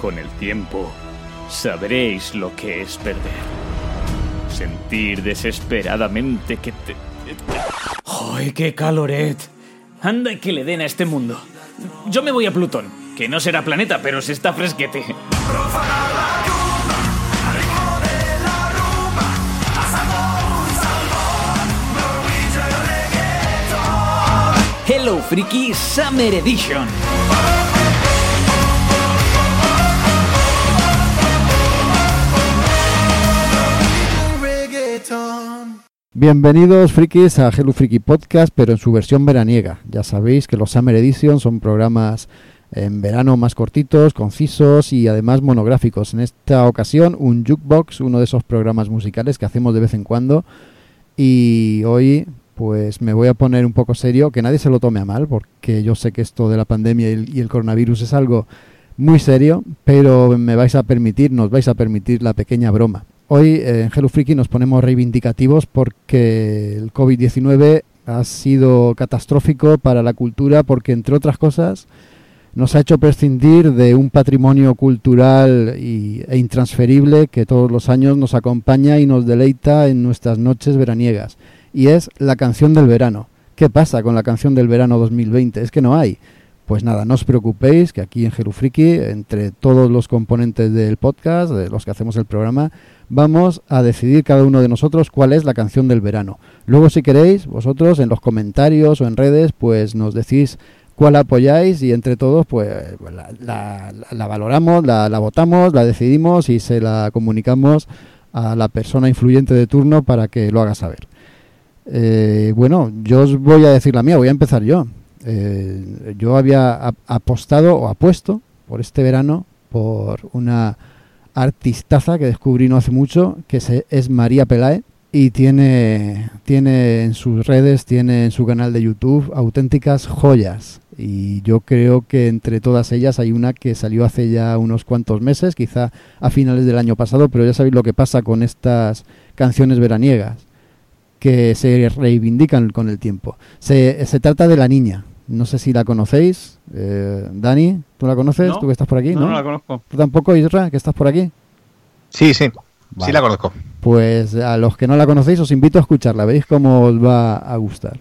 Con el tiempo, sabréis lo que es perder. Sentir desesperadamente que te... ¡Ay, qué caloret! Anda y que le den a este mundo. Yo me voy a Plutón, que no será planeta, pero se está fresquete. Hello Freaky Summer Edition. Bienvenidos frikis a Hello Freaky Podcast, pero en su versión veraniega. Ya sabéis que los Summer Edition son programas en verano más cortitos, concisos y además monográficos. En esta ocasión un jukebox, uno de esos programas musicales que hacemos de vez en cuando. Y hoy pues me voy a poner un poco serio, que nadie se lo tome a mal, porque yo sé que esto de la pandemia y el coronavirus es algo muy serio, pero me vais a permitir, nos vais a permitir la pequeña broma. Hoy eh, en Hello nos ponemos reivindicativos porque el COVID-19 ha sido catastrófico para la cultura porque, entre otras cosas, nos ha hecho prescindir de un patrimonio cultural e intransferible que todos los años nos acompaña y nos deleita en nuestras noches veraniegas. Y es la canción del verano. ¿Qué pasa con la canción del verano 2020? Es que no hay. Pues nada, no os preocupéis que aquí en Freaky, entre todos los componentes del podcast, de los que hacemos el programa, vamos a decidir cada uno de nosotros cuál es la canción del verano. Luego, si queréis, vosotros en los comentarios o en redes, pues nos decís cuál apoyáis y entre todos, pues la, la, la valoramos, la, la, votamos, la decidimos y se la comunicamos a la persona influyente de turno para que lo haga saber. Eh, bueno, yo os voy a decir la mía, voy a empezar yo. Eh, yo había apostado o apuesto por este verano por una artistaza que descubrí no hace mucho, que es María Pelae, y tiene, tiene en sus redes, tiene en su canal de YouTube auténticas joyas. Y yo creo que entre todas ellas hay una que salió hace ya unos cuantos meses, quizá a finales del año pasado, pero ya sabéis lo que pasa con estas canciones veraniegas, que se reivindican con el tiempo. Se, se trata de La Niña, no sé si la conocéis. Eh, Dani, ¿tú la conoces? No, ¿Tú que estás por aquí? No, ¿no? no la conozco. ¿Tú tampoco, Isra, que estás por aquí? Sí, sí. Vale. Sí la conozco. Pues a los que no la conocéis os invito a escucharla. Veréis cómo os va a gustar.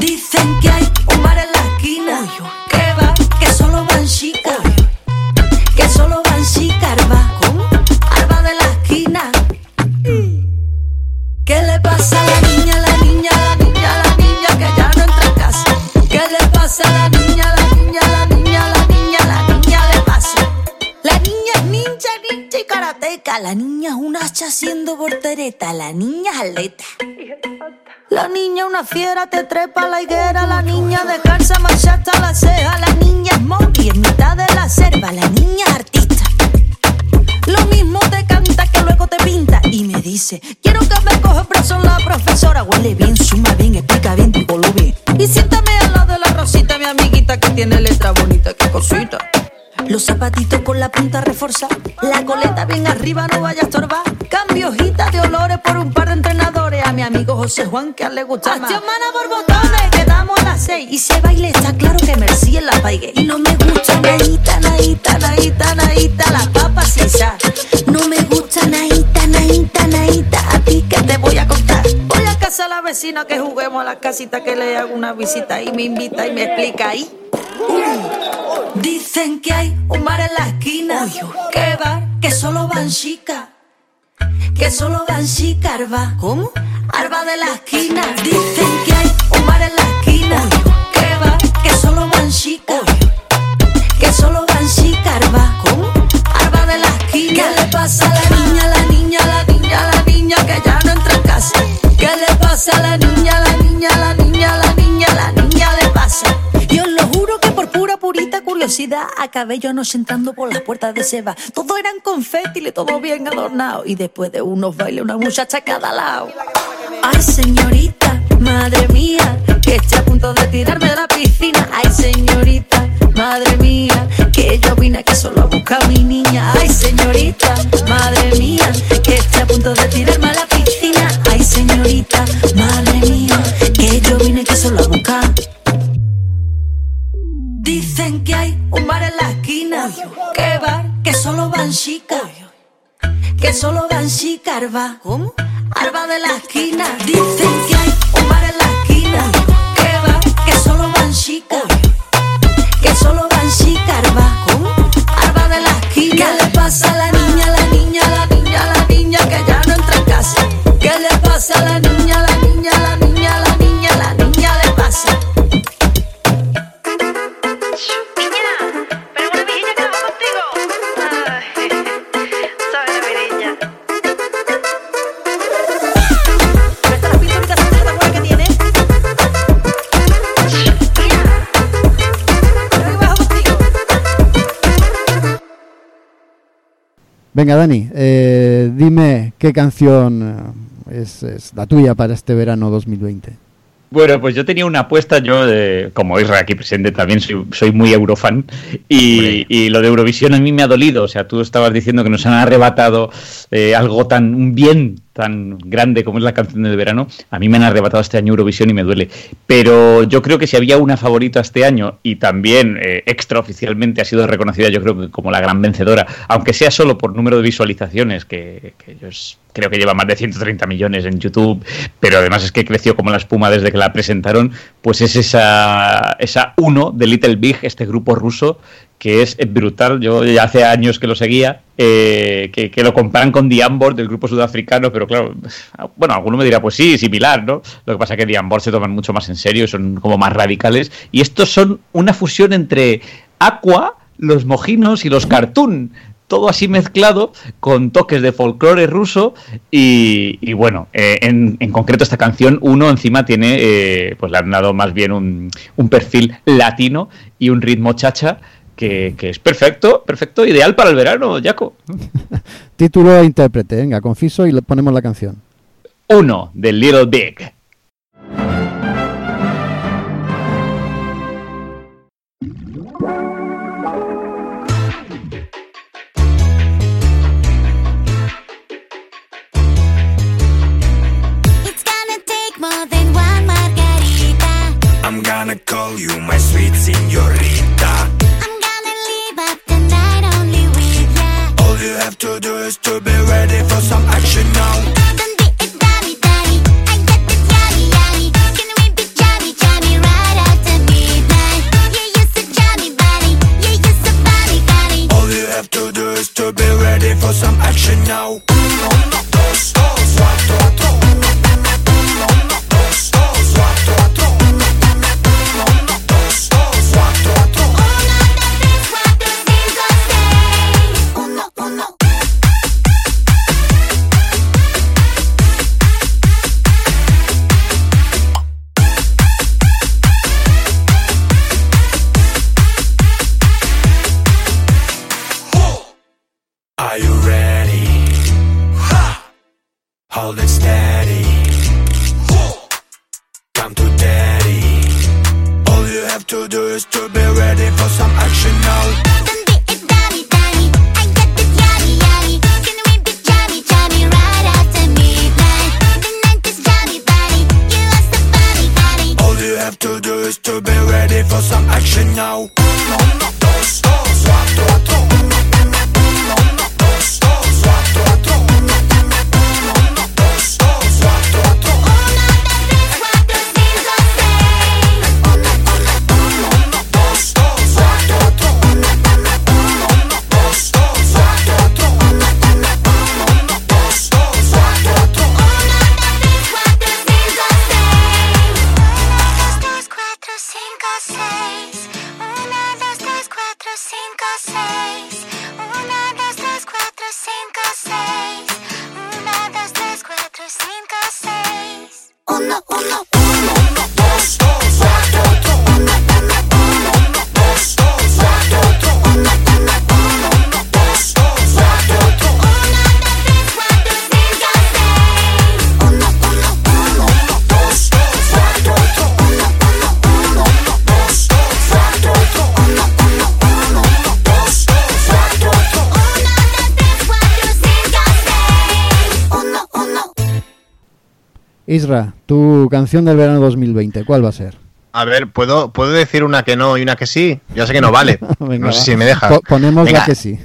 Dicen que hay un bar en la esquina Que va, que solo van chicas Que solo van chicas, arba Arba de la esquina ¿Qué le pasa a la niña, la niña, la niña, la niña que ya no entra a casa? ¿Qué le pasa a la niña, la niña, la niña, la niña, la niña le pasa? La niña es ninja, ninja y karateca. La niña es un hacha haciendo voltereta. La niña es atleta. La niña una fiera te trepa la higuera. La niña descansa marchata la ceja. La niña es monkey en mitad de la selva. La niña es artista. Lo mismo te canta que luego te pinta y me dice, quiero que me coge preso la profesora. Huele bien, suma bien, explica bien, lo bien. Y siéntame al lado de la Rosita, mi amiguita que tiene letra bonita, qué cosita. Los zapatitos con la punta reforzada, la coleta bien arriba, no vaya a estorbar. Cambio hojita de olores por un par de entrenadores. A mi amigo José Juan que a él le gusta más. mana por botones, quedamos a las seis. Y se baile, está claro que Mercy en la paigue. Y no me gusta naíta, naíta, naíta, naíta, las papas sin sal. No me gusta naíta, naíta, naíta, a ti que te voy a contar. Voy a casa a la vecina que juguemos a la casita que le hago una visita y me invita y me explica ahí. Dicen que hay un bar en la esquina. ¿Qué bar? Que solo van chicas. Que solo van chicas, Arba. ¿Cómo? Arba de la esquina. Dicen que hay un bar en la esquina. Acabé yo anoche entrando por las puertas de Seba. Todo eran confétiles, todo bien adornado. Y después de unos bailes, una muchacha a cada lado. Ay, señorita, madre mía, que estoy a punto de tirarme de la piscina. Ay, señorita, madre mía, que yo vine aquí solo a buscar a mi niña. Ay, señorita, madre mía, que estoy a punto de tirarme a la piscina. Ay, señorita, madre mía, que yo vine aquí solo a buscar. Dicen que hay un bar en la esquina. ¿Qué bar? Que solo van chicas. Que solo van chicas, Arba. ¿Cómo? Arba de la esquina. Dicen que hay un bar Venga, Dani, eh, dime qué canción es, es la tuya para este verano 2020. Bueno, pues yo tenía una apuesta, yo eh, como Isra aquí presente también soy, soy muy eurofan y, y lo de Eurovisión a mí me ha dolido, o sea, tú estabas diciendo que nos han arrebatado eh, algo tan, un bien tan grande como es la canción del verano, a mí me han arrebatado este año Eurovisión y me duele, pero yo creo que si había una favorita este año y también eh, extraoficialmente ha sido reconocida yo creo que como la gran vencedora, aunque sea solo por número de visualizaciones, que, yo creo que lleva más de 130 millones en YouTube, pero además es que creció como la espuma desde que la presentaron, pues es esa, esa uno de Little Big, este grupo ruso, que es brutal. Yo ya hace años que lo seguía, eh, que, lo comparan con The Ambor del grupo sudafricano, pero claro, bueno, alguno me dirá, pues sí, similar, ¿no? Lo que pasa es que The Ambor se toman mucho más en serio, son como más radicales, y estos son una fusión entre Aqua, los mojinos y los cartoon todo así mezclado con toques de folclore ruso y, bueno, eh, en, en concreto esta canción uno encima tiene, eh, pues le han dado más bien un, un perfil latino y un ritmo chacha que, que es perfecto, perfecto, ideal para el verano, Jaco. Título e intérprete, venga, conciso y le ponemos la canción. Uno de Little Big. To do is to be ready for some action now. Isra, tu canción del verano 2020, ¿cuál va a ser? A ver, ¿puedo, ¿puedo decir una que no y una que sí? Ya sé que no vale. Venga, no sé va. si me dejas. Po- ponemos Venga, la que sí.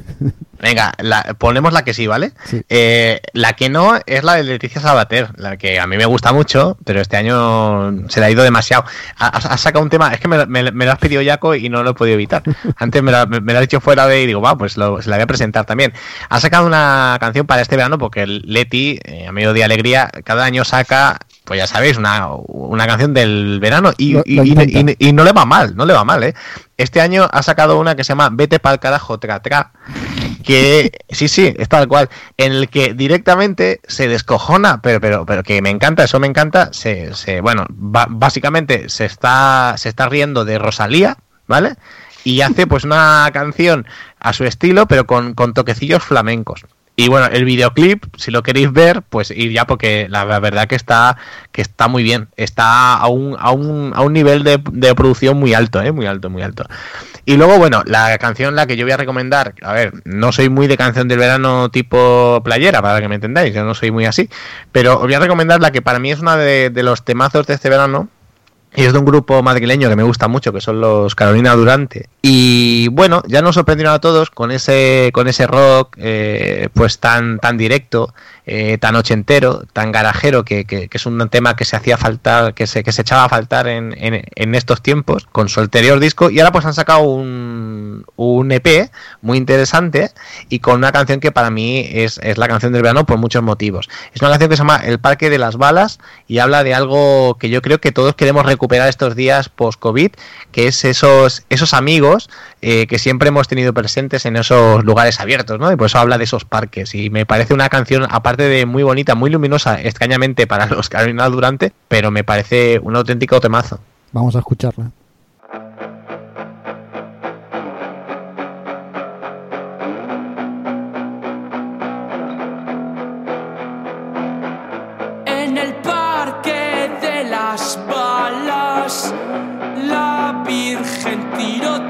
Venga, la- ponemos la que sí, ¿vale? Sí. Eh, la que no es la de Leticia Sabater, la que a mí me gusta mucho, pero este año se le ha ido demasiado. Ha, ha- sacado un tema, es que me, me- me lo has pedido Jaco y no lo he podido evitar. Antes me, la- me- lo ha dicho fuera de y digo, va, pues lo- se la voy a presentar también. Ha sacado una canción para este verano porque Leti, eh, a medio de alegría, cada año saca, pues ya sabéis, una, una canción del verano y, Lo- y- lo y- intenta. y- y no le va mal, no le va mal, ¿eh? Este año ha sacado una que se llama Vete pa'l carajo, tra, tra, que sí, sí, es tal cual, en el que directamente se descojona, pero, pero, pero que me encanta, eso me encanta, se, se bueno, básicamente se está, se está riendo de Rosalía, ¿vale? Y hace pues una canción a su estilo, pero con, con toquecillos flamencos. Y bueno, el videoclip, si lo queréis ver, pues ir ya porque la verdad que está que está muy bien, está a un, a un, a un nivel de, de producción muy alto, ¿eh? muy alto, muy alto. Y luego, bueno, la canción la que yo voy a recomendar, a ver, no soy muy de canción del verano tipo playera, para que me entendáis, yo no soy muy así, pero os voy a recomendar la que para mí es una de, de los temazos de este verano, y es de un grupo madrileño que me gusta mucho, que son los Carolina Durante. Y bueno, ya nos sorprendieron a todos con ese, con ese rock eh, pues tan, tan directo, eh, tan ochentero, tan garajero, que, que- que es un tema que se hacía faltar, que se, que se echaba a faltar en, en- en estos tiempos, con su anterior disco. Y ahora pues han sacado un, un EP muy interesante y con una canción que para mí es, es la canción del verano por muchos motivos. Es una canción que se llama El Parque de las Balas y habla de algo que yo creo que todos queremos recuperar estos días post-COVID, que es esos, esos amigos eh, que siempre hemos tenido presentes en esos lugares abiertos, ¿no? Y por eso habla de esos parques. Y me parece una canción, aparte de muy bonita, muy luminosa, extrañamente para los Carolina Durante, pero me parece un auténtico temazo. Vamos a escucharla. En el parque de las balas, la Virgen tiroteada.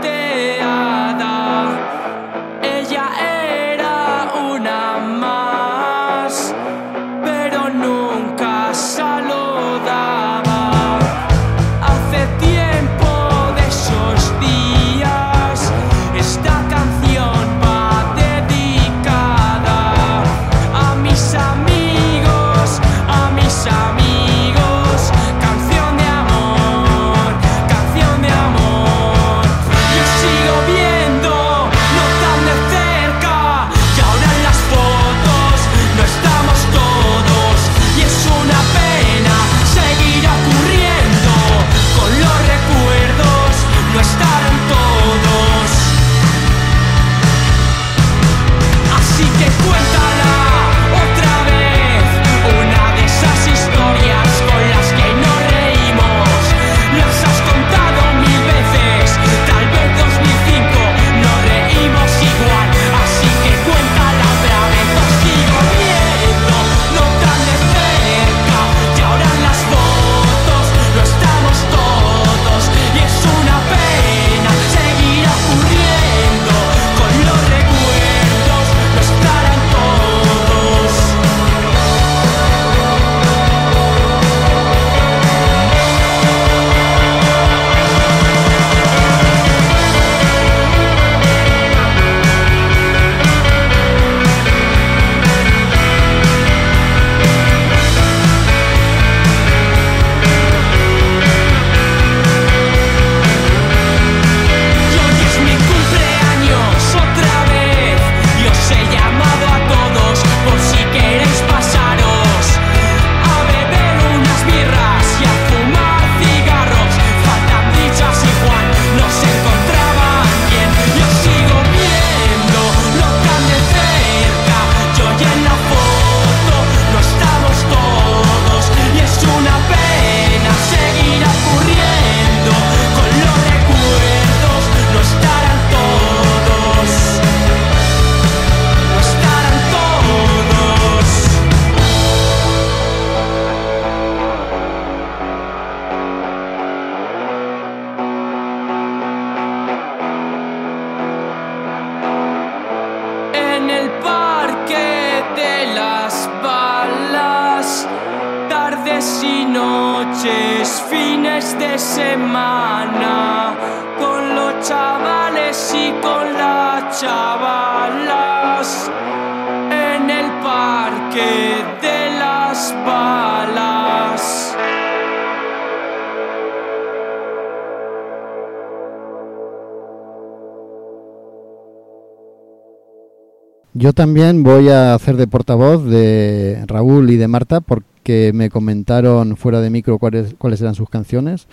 Yo también voy a hacer de portavoz de Raúl y de Marta porque me comentaron fuera de micro cuáles, cuáles eran sus canciones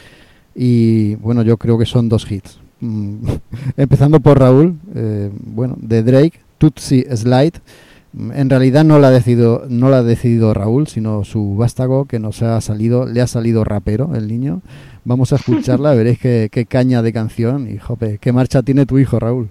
y bueno, yo creo que son dos hits. Mm, Empezando por Raúl, eh, bueno, de Drake, Tootsie Slide. Mm, En realidad no la ha decidido, no la ha decidido Raúl, sino su vástago que nos ha salido, le ha salido rapero el niño. Vamos a escucharla, veréis qué, qué caña de canción y jope, qué marcha tiene tu hijo Raúl.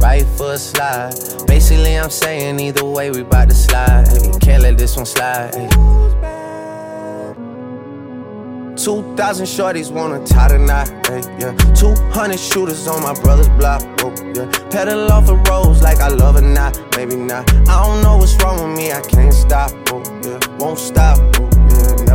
right foot slide. Basically, I'm saying either way, we bout to slide. Can't let this one slide. Hey. 2,000 shorties wanna tie hey, yeah. 200 shooters on my brother's block, whoa, yeah. Pedal off the roads like I love it, not, maybe not. I don't know what's wrong with me, I can't stop, whoa, yeah. Won't stop, yeah.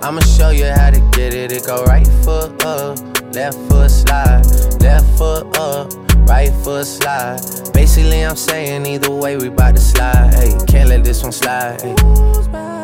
I'ma show you how to get it. It go right foot up, left foot slide, left foot up, right foot slide. Basically, I'm saying either way, we bout to slide. Hey, can't let this one slide.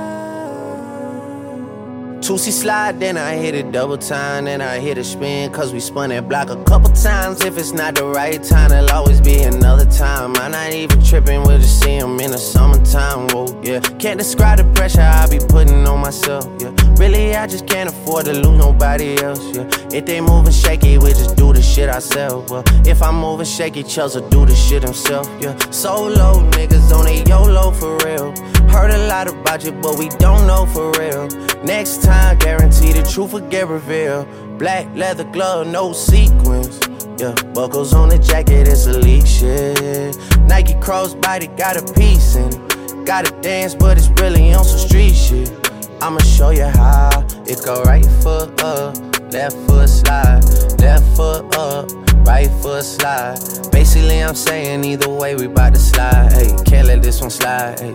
Tootsie slide, then I hit it double time, then I hit a spin, cause we spun that block a couple times. If it's not the right time, it'll always be another time. I'm not even tripping, we'll just see in the summertime. Whoa, yeah. Can't describe the pressure I be putting on myself, yeah. Really, I just can't afford to lose nobody else, yeah. If they moving shaky, we just do the shit ourselves. Well, if I'm moving shaky, Chelsea do the shit himself, yeah. Solo niggas on a YOLO for real. Heard a lot about you, but we don't know for real. Next time, guarantee the truth will get revealed. Black leather glove, no sequins. Yeah, buckles on the jacket, it's elite shit. Nike crossbody got a piece in it. Gotta dance, but it's really on some street shit. I'ma show you how. It go right foot up, left foot slide, left foot up, right foot slide. Basically, I'm saying either way, we bout to slide. Hey, can't let this one slide. Hey.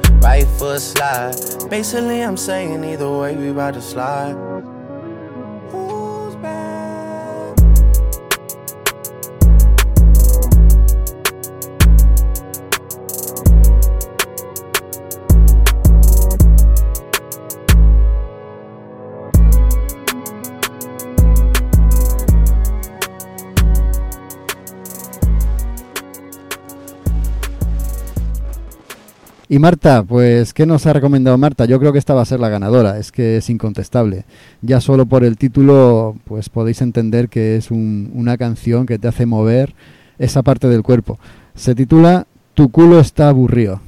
right foot slide. Basically, I'm saying either way, we about to slide. Y Marta, pues, ¿qué nos ha recomendado Marta? Yo creo que esta va a ser la ganadora, es que es incontestable. Ya solo por el título, pues podéis entender que es un- una canción que te hace mover esa parte del cuerpo. Se titula Tu culo está aburrido.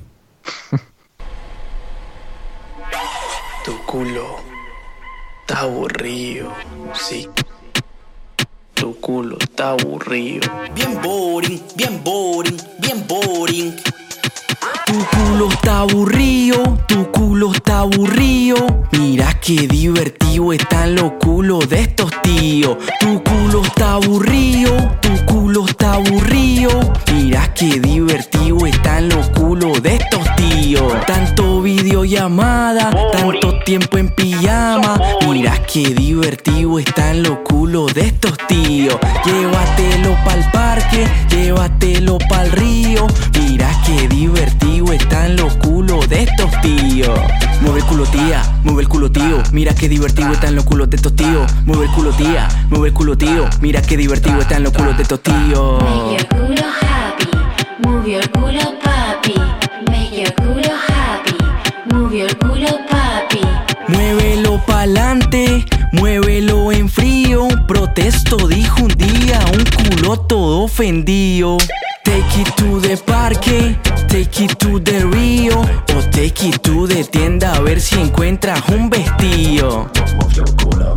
Tu culo está aburrido, sí. Tu culo está aburrido. Bien boring, bien boring, bien boring. Tu culo está aburrido, tu culo está aburrido. Mira qué divertido están los culos de estos tíos. Tu culo está aburrido, tu culo está aburrido. Mira qué divertido están los culos de estos tíos. Tanto videollamada, tanto tiempo en pijama. Mira qué divertido están los culos de estos tíos. Llévatelo pa'l parque, llévatelo pa'l río. Mira qué divertido están los culos de estos tíos. Mueve el culo tía, mueve el culo tío. Mira qué divertido están los culos de estos tíos. Mueve el culo tía, mueve el culo tío. Mira qué divertido están los culos de estos tíos. Make your culo happy, move your culo papi. Move your culo papi. Muévelo pa'lante, muévelo en frío. Protesto, dijo un día un culo todo ofendido. Take it to the parque, take it to the río. O take it to the tienda a ver si encuentras un vestido. Culo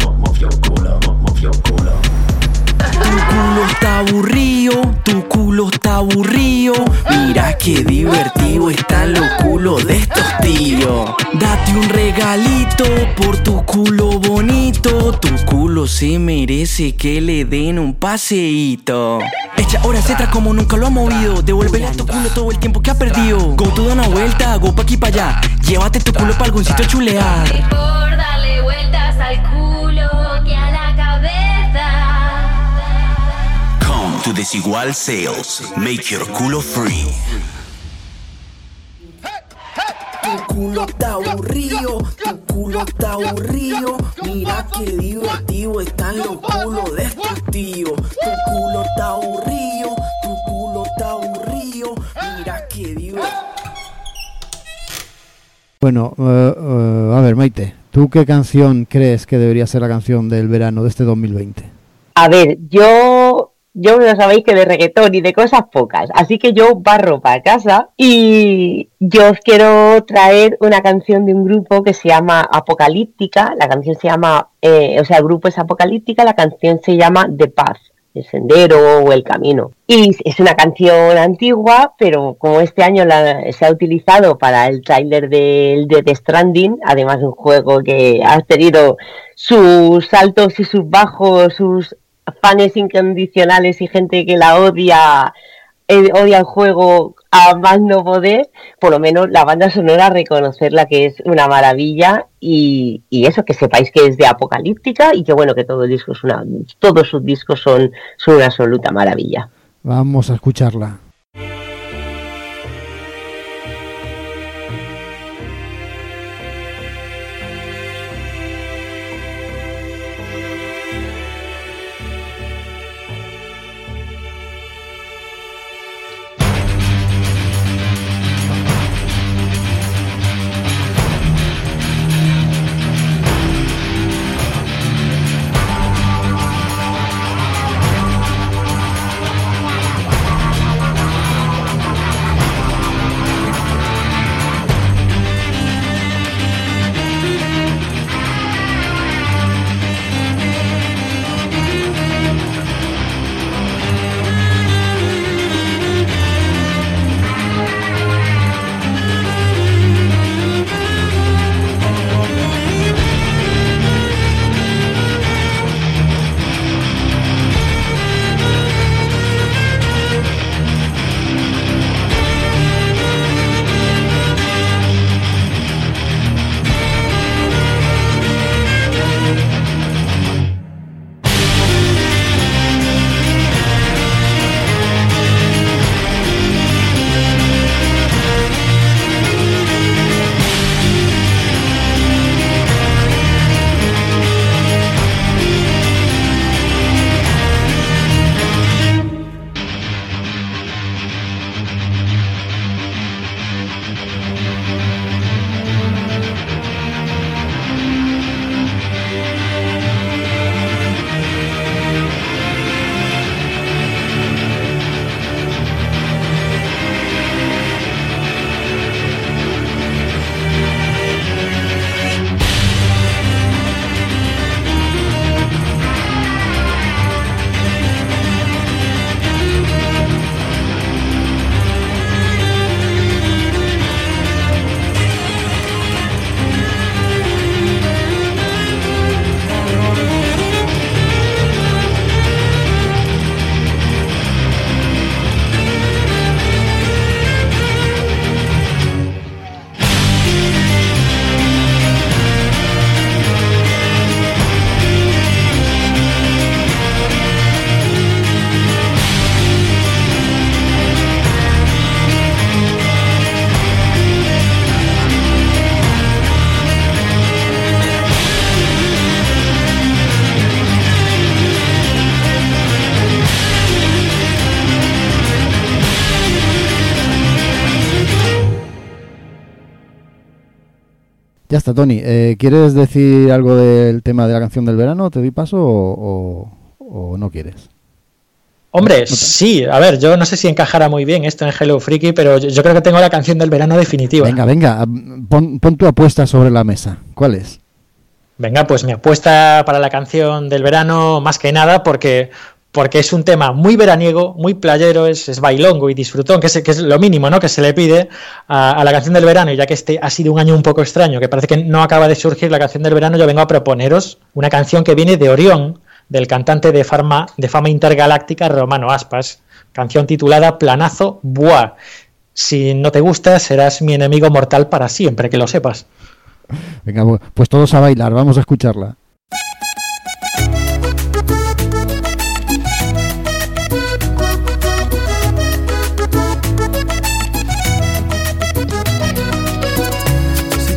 está aburrido, tu culo está aburrido. Mira qué divertido están los culos de estos tíos. Date un regalito por tu culo bonito. Tu culo se merece que le den un paseíto. Echa horas extras como nunca lo ha movido. Devuélvele a tu culo todo el tiempo que ha perdido. Go tú da una vuelta, go pa' aquí pa' allá. Llévate tu culo pa' algún sitio a chulear. Por darle vueltas al culo Desigual Sales. Make your culo free. Tu culo está aburrido, tu culo está aburrido. Mira qué divertido están los culos de estos tíos. Tu culo está aburrido, tu culo está aburrido. Mira qué divertido. Bueno, eh, eh, a ver, Maite, ¿tú qué canción crees que debería ser la canción del verano de este 2020? A ver, yo, yo no sabéis que de reggaetón y de cosas pocas, así que yo barro para casa y yo os quiero traer una canción de un grupo que se llama Apocalíptica, la canción se llama, eh, o sea, el grupo es Apocalíptica, la canción se llama The Path, el sendero o el camino. Y es una canción antigua, pero como este año la- se ha utilizado para el tráiler del de The Stranding, además de un juego que ha tenido sus altos y sus bajos, sus fans incondicionales y gente que la odia, eh, odia el juego a más no poder, por lo menos la banda sonora reconocerla que es una maravilla y, y eso, que sepáis que es de Apocalíptica y que bueno, que todo el disco es una, todos sus discos son, son una absoluta maravilla. Vamos a escucharla. Ya está, Tony. Eh, ¿Quieres decir algo del tema de la canción del verano? ¿Te doy paso o, o- o no quieres? Hombre, sí, a ver, yo no sé si encajará muy bien esto en Hello Freaky, pero yo, yo creo que tengo la canción del verano definitiva. Venga, venga, am- pon, pon tu apuesta sobre la mesa. ¿Cuál es? Venga, pues mi apuesta para la canción del verano, más que nada, porque, porque es un tema muy veraniego, muy playero, es, es bailongo y disfrutón, que es, que es lo mínimo ¿no? que se le pide a, la canción del verano, ya que este ha sido un año un poco extraño, que parece que no acaba de surgir la canción del verano, yo vengo a proponeros una canción que viene de Orión, del cantante de, farma, de fama intergaláctica Romano Aspas, canción titulada Planazo Buah. Si no te gusta, serás mi enemigo mortal para siempre, que lo sepas. Venga, pues todos a bailar, vamos a escucharla.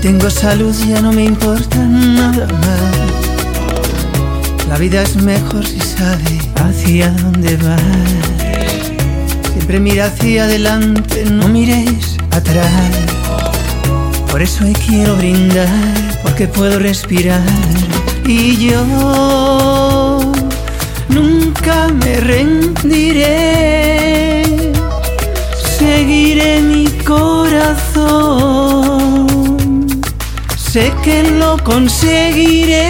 Tengo salud ya no me importa nada más. La vida es mejor si sabe hacia dónde vas. Siempre mira hacia adelante, no mires atrás. Por eso hoy quiero brindar, porque puedo respirar. Y yo nunca me rendiré. Seguiré mi corazón. Sé que lo conseguiré.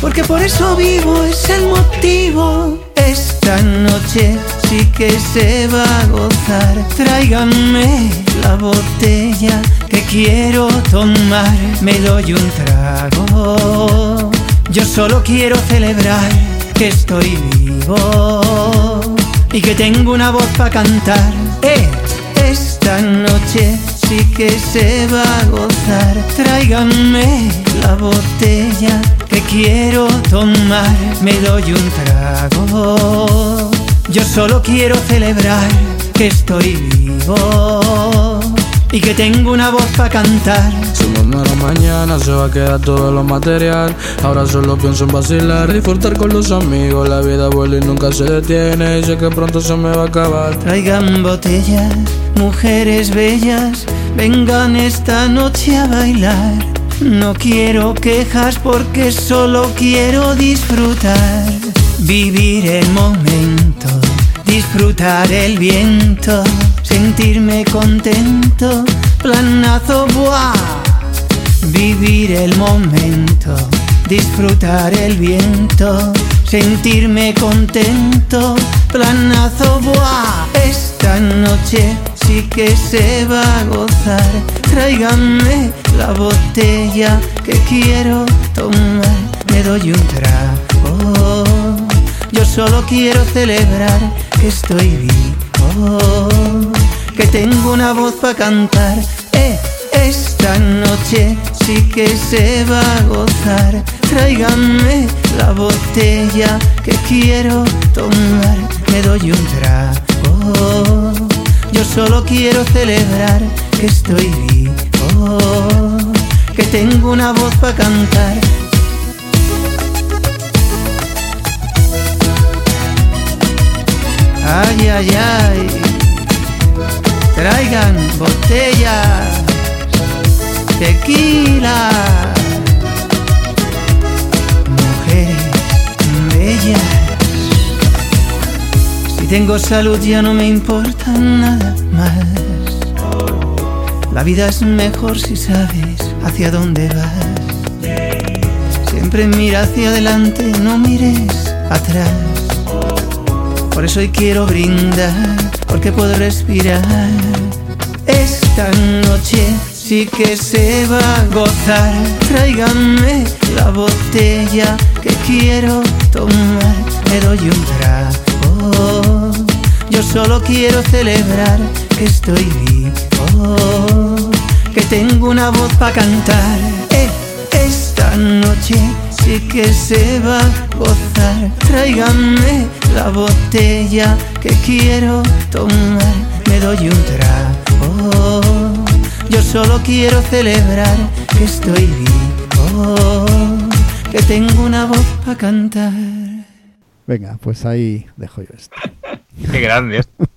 Porque por eso vivo, es el motivo. Esta noche sí que se va a gozar. Tráiganme la botella que quiero tomar. Me doy un trago. Yo solo quiero celebrar que estoy vivo y que tengo una voz para cantar. Eh, esta noche sí que se va a gozar. Tráiganme la botella que quiero tomar. Me doy un trago. Yo solo quiero celebrar que estoy vivo y que tengo una voz para cantar. Me muero mañana se va a quedar todo lo material. Ahora solo pienso en vacilar, disfrutar con los amigos. La vida vuela y nunca se detiene. Y sé que pronto se me va a acabar. Traigan botellas, mujeres bellas, vengan esta noche a bailar. No quiero quejas porque solo quiero disfrutar, vivir el momento, disfrutar el viento, sentirme contento, planazo, buah. Vivir el momento, disfrutar el viento, sentirme contento, planazo, buah. Esta noche sí que se va a gozar. Tráiganme la botella que quiero tomar. Me doy un trago. Yo solo quiero celebrar que estoy vivo, que tengo una voz para cantar. Eh, esta noche sí que se va a gozar. Tráiganme la botella que quiero tomar. Me doy un trago. Yo solo quiero celebrar que estoy vivo, que tengo una voz para cantar. Ay, ay, ay. Traigan botella, tequila. Mujeres bellas. Si tengo salud ya no me importa nada más. La vida es mejor si sabes hacia dónde vas. Siempre mira hacia adelante, no mires atrás. Por eso hoy quiero brindar, porque puedo respirar. Esta noche sí que se va a gozar. Tráiganme la botella que quiero tomar. Me doy un trago. Yo solo quiero celebrar que estoy vivo, que tengo una voz para cantar. Eh, esta noche sí que se va a gozar. Tráiganme la botella que quiero tomar. Me doy un trago. Yo solo quiero celebrar que estoy vivo, que tengo una voz para cantar. Venga, pues ahí dejo yo esto. Qué grande. esto.